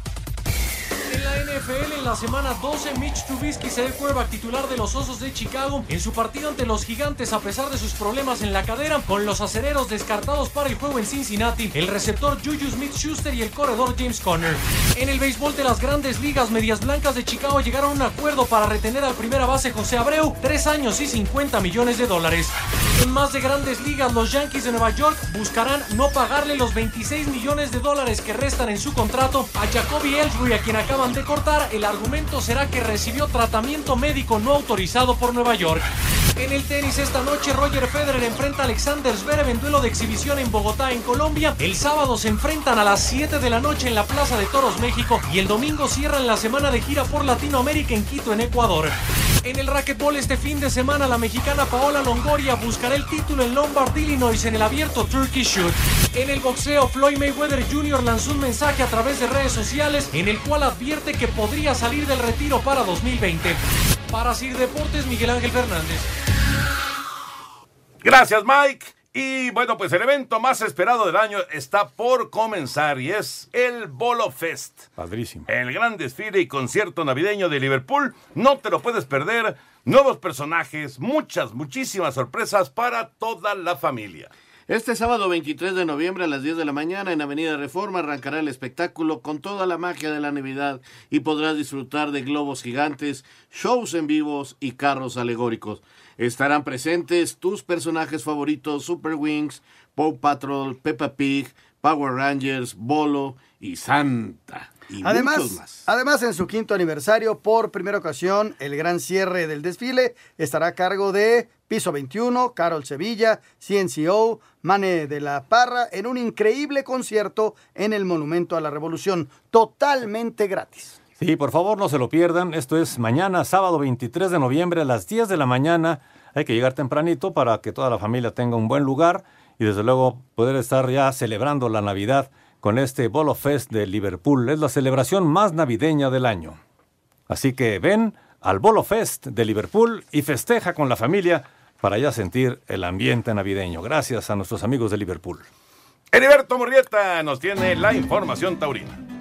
En la semana 12, Mitch Trubisky se ve quarterback titular de los Osos de Chicago en su partido ante los Gigantes a pesar de sus problemas en la cadera, con los acereros descartados para el juego en Cincinnati, el receptor Juju Smith-Schuster y el corredor James Conner. En el béisbol de las grandes ligas, Medias Blancas de Chicago llegaron a un acuerdo para retener al primera base José Abreu, tres años y 50 millones de dólares. En más de grandes ligas, los Yankees de Nueva York buscarán no pagarle los 26 millones de dólares que restan en su contrato a Jacoby Ellsbury, a quien acaban de cortar. El argumento será que recibió tratamiento médico no autorizado por Nueva York. En el tenis esta noche, Roger Federer enfrenta a Alexander Zverev en duelo de exhibición en Bogotá, en Colombia. El sábado se enfrentan a las 7 de la noche en la Plaza de Toros, México. Y el domingo cierran la semana de gira por Latinoamérica en Quito, en Ecuador. En el racquetball este fin de semana, la mexicana Paola Longoria buscará el título en Lombard, Illinois, en el abierto Turkish Shoot. En el boxeo, Floyd Mayweather Jr. lanzó un mensaje a través de redes sociales en el cual advierte que podría salir del retiro para 2020. Para Sir Deportes, Miguel Ángel Fernández. Gracias, Mike. Y bueno, pues el evento más esperado del año está por comenzar y es el Bolo Fest. Padrísimo. El gran desfile y concierto navideño de Liverpool. No te lo puedes perder. Nuevos personajes, muchas, muchísimas sorpresas para toda la familia. Este sábado 23 de noviembre a las 10 de la mañana en Avenida Reforma arrancará el espectáculo con toda la magia de la Navidad y podrás disfrutar de globos gigantes, shows en vivos y carros alegóricos. Estarán presentes tus personajes favoritos Super Wings, Paw Patrol, Peppa Pig, Power Rangers, Bolo y Santa. Y muchos Además, más. además, en su quinto aniversario, por primera ocasión, el gran cierre del desfile estará a cargo de Piso 21, Carol Sevilla, CNCO, Mane de la Parra, en un increíble concierto en el Monumento a la Revolución, totalmente gratis. Sí, por favor no se lo pierdan. Esto es mañana, sábado 23 de noviembre a las 10 de la mañana. Hay que llegar tempranito para que toda la familia tenga un buen lugar y desde luego poder estar ya celebrando la Navidad con este Bolo Fest de Liverpool. Es la celebración más navideña del año. Así que ven al Bolo Fest de Liverpool y festeja con la familia para ya sentir el ambiente navideño. Gracias a nuestros amigos de Liverpool. Heriberto Murrieta nos tiene la información taurina.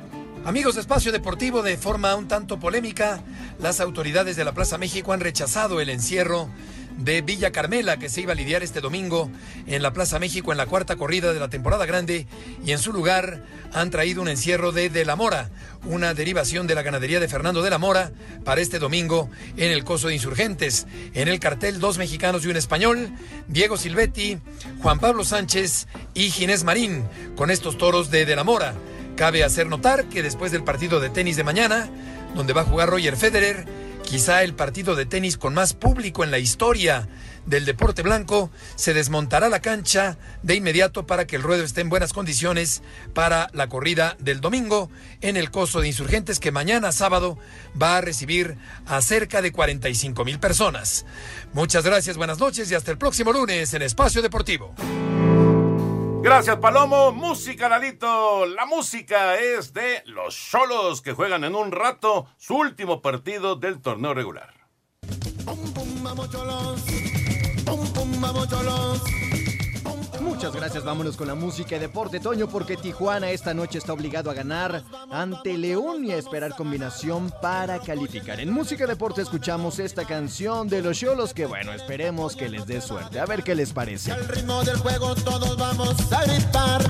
Amigos de Espacio Deportivo, de forma un tanto polémica, las autoridades de la Plaza México han rechazado el encierro de Villa Carmela que se iba a lidiar este domingo en la Plaza México en la cuarta corrida de la temporada grande y en su lugar han traído un encierro de De la Mora, una derivación de la ganadería de Fernando de la Mora para este domingo en el Coso de Insurgentes. En el cartel dos mexicanos y un español, Diego Silvetti, Juan Pablo Sánchez y Ginés Marín con estos toros de De la Mora. Cabe hacer notar que después del partido de tenis de mañana, donde va a jugar Roger Federer, Quizá el partido de tenis con más público en la historia del deporte blanco, se desmontará la cancha de inmediato para que el ruedo esté en buenas condiciones para la corrida del domingo en el coso de insurgentes que mañana sábado va a recibir a cerca de 45 mil personas. Muchas gracias, buenas noches y hasta el próximo lunes en Espacio Deportivo. Gracias, Palomo. Música, Lalito. La música es de los Cholos que juegan en un rato su último partido del torneo regular. Muchas gracias, vámonos con la música y deporte, Toño, porque Tijuana esta noche está obligado a ganar ante León y a esperar combinación para calificar. En música y deporte escuchamos esta canción de los Cholos que, bueno, esperemos que les dé suerte. A ver qué les parece. Al ritmo del juego todos vamos a gritar.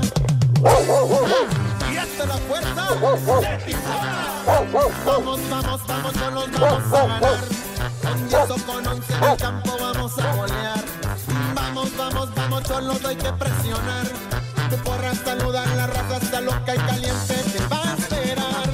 Y hasta la fuerza de Tijuana. Vamos, vamos, vamos, Cholos, vamos a ganar. Con 10 o con 11 en el campo vamos a golear. Cholos, hay que presionar. Tu porra saludar, la raza está loca y caliente, te va a esperar.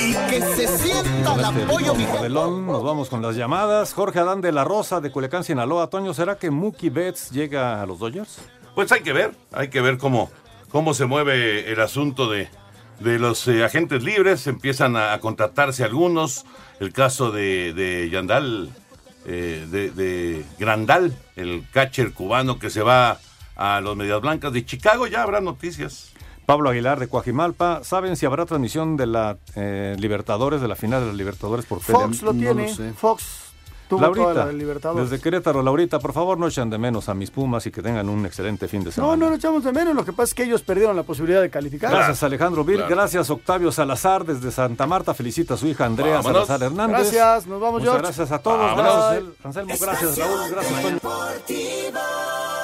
Y que se sienta el apoyo, mi modelón, nos vamos con las llamadas. Jorge Adán de la Rosa de Culiacán, Sinaloa. Toño, ¿será que Mookie Betts llega a los Dodgers? Pues hay que ver, hay que ver cómo, cómo se mueve el asunto de, de los eh, agentes libres. Empiezan a, a contratarse algunos. El caso de, de Yandal, eh, de, de Grandal, el catcher cubano que se va a los Medias Blancas de Chicago. Ya habrá noticias. Pablo Aguilar de Coajimalpa. ¿Saben si habrá transmisión de la eh, Libertadores, de la final de la Libertadores por Fox tele? lo tiene. Fox tuvo Laurita, toda la Libertadores. desde Querétaro, Laurita, por favor no echen de menos a mis Pumas y que tengan un excelente fin de semana. No, no lo echamos de menos. Lo que pasa es que ellos perdieron la posibilidad de calificar. Gracias Alejandro Vil, Claro. gracias Octavio Salazar desde Santa Marta, felicita a su hija Andrea Vámonos. Salazar Hernández. Gracias, nos vamos, Muchas George. gracias a todos, Vámonos. gracias Anselmo, gracias Raúl, gracias Toño.